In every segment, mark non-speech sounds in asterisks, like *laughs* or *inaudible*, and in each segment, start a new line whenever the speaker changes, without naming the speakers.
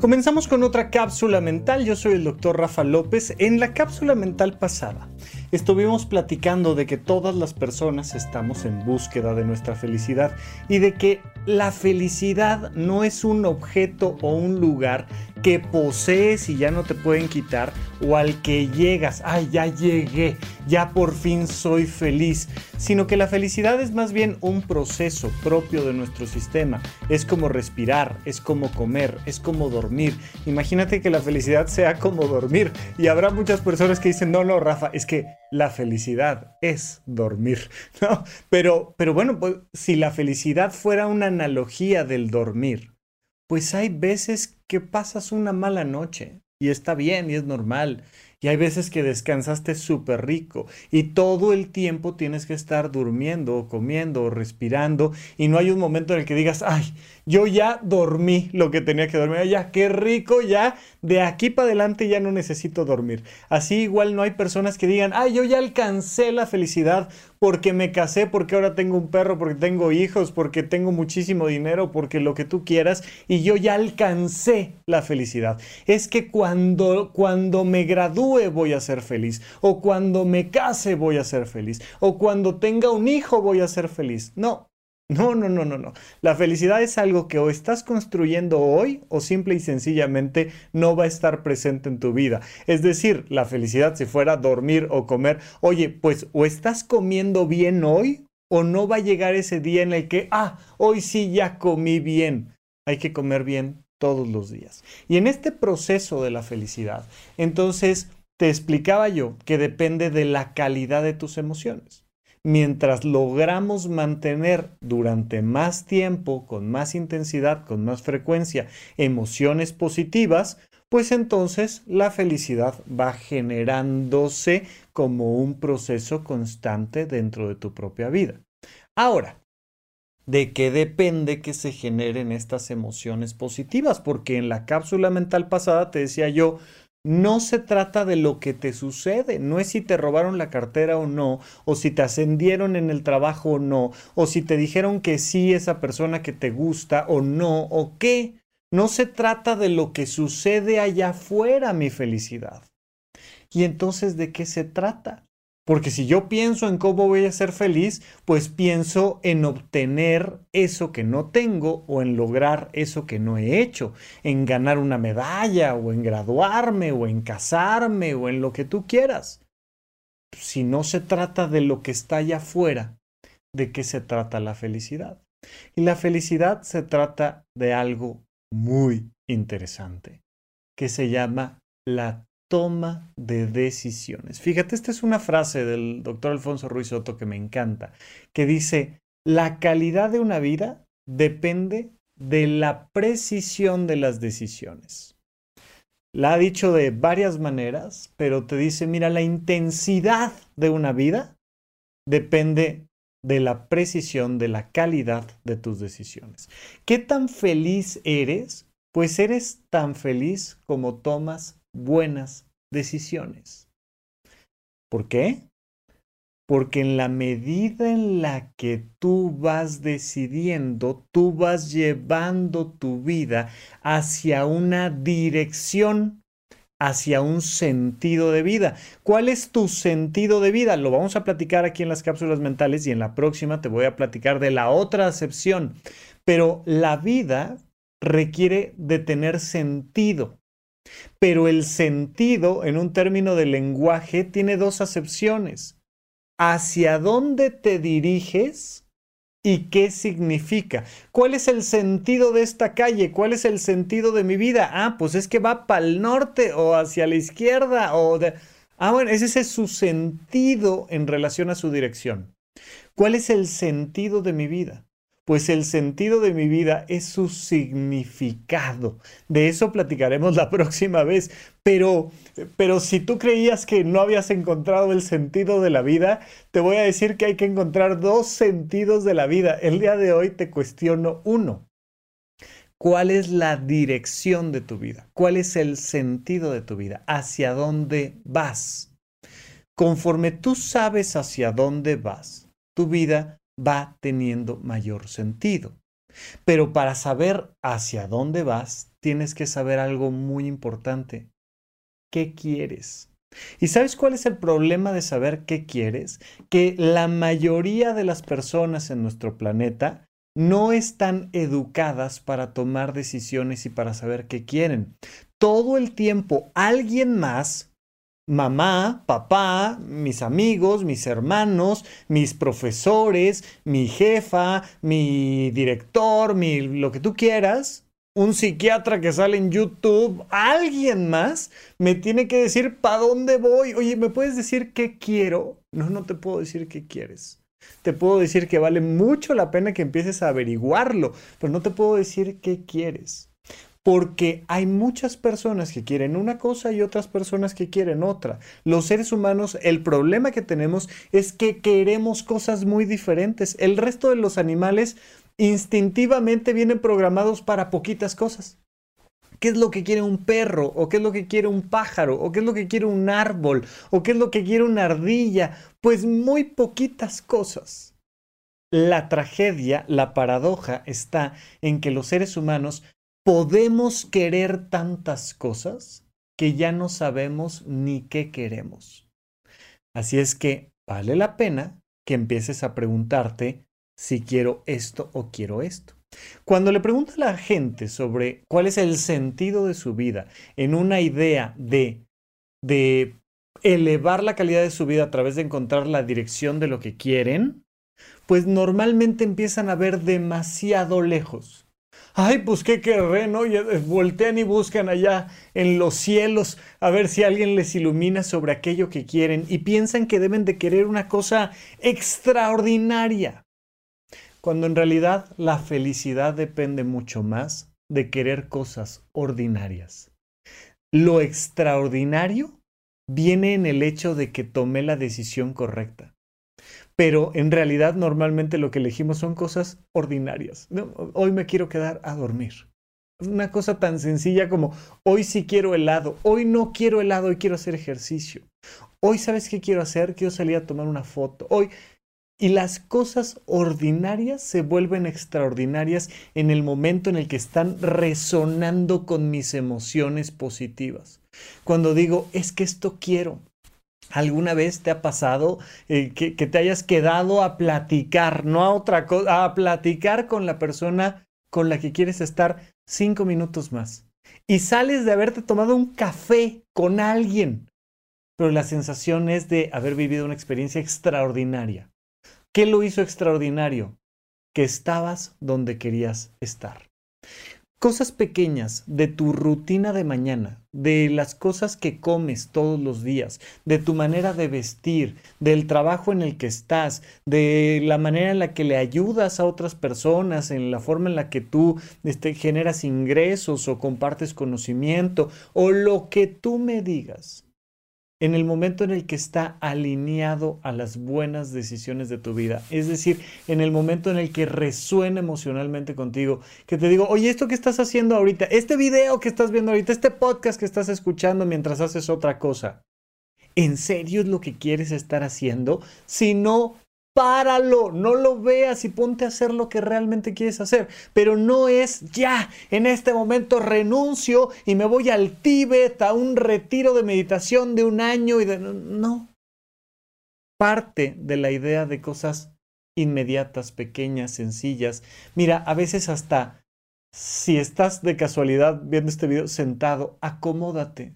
Comenzamos con otra cápsula mental. Yo soy el doctor Rafa López. En la cápsula mental pasada estuvimos platicando de que todas las personas estamos en búsqueda de nuestra felicidad y de que la felicidad no es un objeto o un lugar que posees y ya no te pueden quitar o al que llegas, ay, ya llegué, ya por fin soy feliz, sino que la felicidad es más bien un proceso propio de nuestro sistema. Es como respirar, es como comer, es como dormir. Imagínate que la felicidad sea como dormir y habrá muchas personas que dicen, no, no, Rafa, es que la felicidad es dormir, *laughs* ¿no? Pero, pero bueno, pues, si la felicidad fuera una analogía del dormir, pues hay veces que pasas una mala noche y está bien y es normal. Y hay veces que descansaste súper rico y todo el tiempo tienes que estar durmiendo o comiendo o respirando y no hay un momento en el que digas, ay, yo ya dormí lo que tenía que dormir, ya, qué rico, ya de aquí para adelante ya no necesito dormir. Así igual no hay personas que digan, ay, yo ya alcancé la felicidad porque me casé, porque ahora tengo un perro, porque tengo hijos, porque tengo muchísimo dinero, porque lo que tú quieras, y yo ya alcancé la felicidad. Es que cuando, cuando me gradúe voy a ser feliz, o cuando me case voy a ser feliz, o cuando tenga un hijo voy a ser feliz. No, no, no, no, no, no. La felicidad es algo que o estás construyendo hoy o simple y sencillamente no va a estar presente en tu vida. Es decir, la felicidad si fuera dormir o comer, oye, pues o estás comiendo bien hoy o no va a llegar ese día en el que, ah, hoy sí ya comí bien. Hay que comer bien todos los días. Y en este proceso de la felicidad, entonces te explicaba yo que depende de la calidad de tus emociones mientras logramos mantener durante más tiempo, con más intensidad, con más frecuencia, emociones positivas, pues entonces la felicidad va generándose como un proceso constante dentro de tu propia vida. Ahora, ¿de qué depende que se generen estas emociones positivas? Porque en la cápsula mental pasada te decía yo, no se trata de lo que te sucede, no es si te robaron la cartera o no, o si te ascendieron en el trabajo o no, o si te dijeron que sí esa persona que te gusta o no, o qué. No se trata de lo que sucede allá afuera, mi felicidad. ¿Y entonces de qué se trata? Porque si yo pienso en cómo voy a ser feliz, pues pienso en obtener eso que no tengo o en lograr eso que no he hecho, en ganar una medalla o en graduarme o en casarme o en lo que tú quieras. Si no se trata de lo que está allá afuera, ¿de qué se trata la felicidad? Y la felicidad se trata de algo muy interesante, que se llama la toma de decisiones. Fíjate, esta es una frase del doctor Alfonso Ruiz Soto que me encanta, que dice, la calidad de una vida depende de la precisión de las decisiones. La ha dicho de varias maneras, pero te dice, mira, la intensidad de una vida depende de la precisión, de la calidad de tus decisiones. ¿Qué tan feliz eres? Pues eres tan feliz como tomas buenas decisiones. ¿Por qué? Porque en la medida en la que tú vas decidiendo, tú vas llevando tu vida hacia una dirección, hacia un sentido de vida. ¿Cuál es tu sentido de vida? Lo vamos a platicar aquí en las cápsulas mentales y en la próxima te voy a platicar de la otra acepción. Pero la vida requiere de tener sentido. Pero el sentido, en un término de lenguaje, tiene dos acepciones. ¿Hacia dónde te diriges? ¿Y qué significa? ¿Cuál es el sentido de esta calle? ¿Cuál es el sentido de mi vida? Ah, pues es que va para el norte o hacia la izquierda o de... Ah, bueno, ese es su sentido en relación a su dirección. ¿Cuál es el sentido de mi vida? Pues el sentido de mi vida es su significado. De eso platicaremos la *laughs* próxima vez. Pero, pero si tú creías que no habías encontrado el sentido de la vida, te voy a decir que hay que encontrar dos sentidos de la vida. El día de hoy te cuestiono uno. ¿Cuál es la dirección de tu vida? ¿Cuál es el sentido de tu vida? ¿Hacia dónde vas? Conforme tú sabes hacia dónde vas, tu vida va teniendo mayor sentido. Pero para saber hacia dónde vas, tienes que saber algo muy importante. ¿Qué quieres? ¿Y sabes cuál es el problema de saber qué quieres? Que la mayoría de las personas en nuestro planeta no están educadas para tomar decisiones y para saber qué quieren. Todo el tiempo alguien más, mamá, papá, mis amigos, mis hermanos, mis profesores, mi jefa, mi director, mi, lo que tú quieras, un psiquiatra que sale en YouTube, alguien más me tiene que decir para dónde voy. Oye, ¿me puedes decir qué quiero? No, no te puedo decir qué quieres. Te puedo decir que vale mucho la pena que empieces a averiguarlo, pero no te puedo decir qué quieres. Porque hay muchas personas que quieren una cosa y otras personas que quieren otra. Los seres humanos, el problema que tenemos es que queremos cosas muy diferentes. El resto de los animales instintivamente vienen programados para poquitas cosas. ¿Qué es lo que quiere un perro? ¿O qué es lo que quiere un pájaro? ¿O qué es lo que quiere un árbol? ¿O qué es lo que quiere una ardilla? Pues muy poquitas cosas. La tragedia, la paradoja está en que los seres humanos podemos querer tantas cosas que ya no sabemos ni qué queremos. Así es que vale la pena que empieces a preguntarte si quiero esto o quiero esto. Cuando le pregunta a la gente sobre cuál es el sentido de su vida en una idea de, de elevar la calidad de su vida a través de encontrar la dirección de lo que quieren, pues normalmente empiezan a ver demasiado lejos. Ay, pues qué querré, ¿no? Y eh, voltean y buscan allá en los cielos a ver si alguien les ilumina sobre aquello que quieren y piensan que deben de querer una cosa extraordinaria cuando en realidad la felicidad depende mucho más de querer cosas ordinarias. Lo extraordinario viene en el hecho de que tomé la decisión correcta. Pero en realidad normalmente lo que elegimos son cosas ordinarias. hoy me quiero quedar a dormir. Una cosa tan sencilla como hoy sí quiero helado, hoy no quiero helado, y quiero hacer ejercicio. Hoy sabes qué quiero hacer, quiero salir a tomar una foto. Hoy y las cosas ordinarias se vuelven extraordinarias en el momento en el que están resonando con mis emociones positivas. Cuando digo, es que esto quiero. ¿Alguna vez te ha pasado eh, que, que, te hayas quedado a platicar, no a otra cosa, a platicar con la persona con la que quieres estar cinco minutos más? Y sales de haberte tomado un café con alguien, pero la sensación es de haber vivido una experiencia extraordinaria. ¿Qué lo hizo extraordinario? Que estabas donde querías estar. Cosas pequeñas de tu rutina de mañana, de las cosas que comes todos los días, de tu manera de vestir, del trabajo en el que estás, de la manera en la que le ayudas a otras personas, en la forma en la que tú este, generas ingresos o compartes conocimiento, o lo que tú me digas en el momento en el que está alineado a las buenas decisiones de tu vida. Es decir, en el momento en el que resuena emocionalmente contigo, que te digo, oye, esto que estás haciendo ahorita, este video que estás viendo ahorita, este podcast que estás escuchando mientras haces otra cosa, ¿en serio es lo que quieres estar haciendo? Si no, páralo, no lo veas y ponte a hacer lo que realmente quieres hacer. Pero no es ya, en este momento renuncio y me voy al Tíbet a un retiro de meditación de un año y de... No. Parte de la idea de cosas inmediatas, pequeñas, sencillas. Mira, a veces hasta si estás de casualidad viendo este video sentado, acomódate.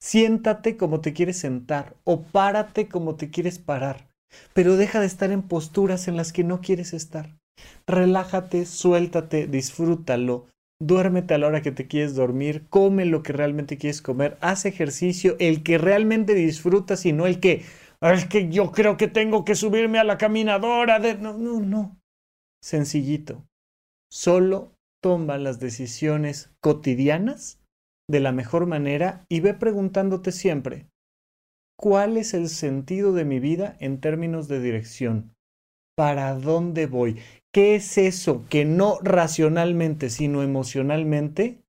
Siéntate como te quieres sentar o párate como te quieres parar pero deja de estar en posturas en las que no quieres estar. Relájate, suéltate, disfrútalo, duérmete a la hora que te quieres dormir, come lo que realmente quieres comer, haz ejercicio, el que realmente disfrutas y no el que, es que yo creo que tengo que subirme a la caminadora. De... No, no, no. Sencillito. Solo toma las decisiones cotidianas de la mejor manera y ve preguntándote siempre, cuál es el sentido de mi vida en términos de dirección. ¿Para dónde voy? ¿Qué es eso que no racionalmente, sino emocionalmente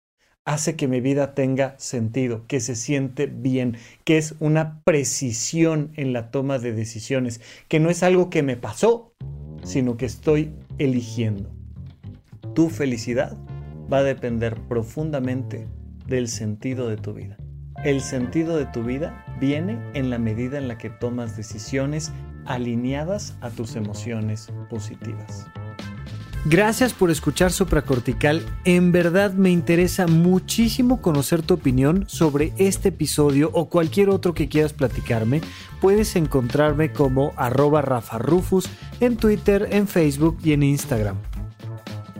hace que mi vida tenga sentido, que se siente bien, que es una precisión en la toma de decisiones, que no es algo que me pasó, sino que estoy eligiendo. Tu felicidad va a depender profundamente del sentido de tu vida. El sentido de tu vida viene en la medida en la que tomas decisiones alineadas a tus emociones positivas. Gracias por escuchar Supracortical. En verdad me interesa muchísimo conocer tu opinión sobre este episodio o cualquier otro que quieras platicarme. Puedes encontrarme como arroba Rafa Rufus en Twitter, en Facebook y en Instagram.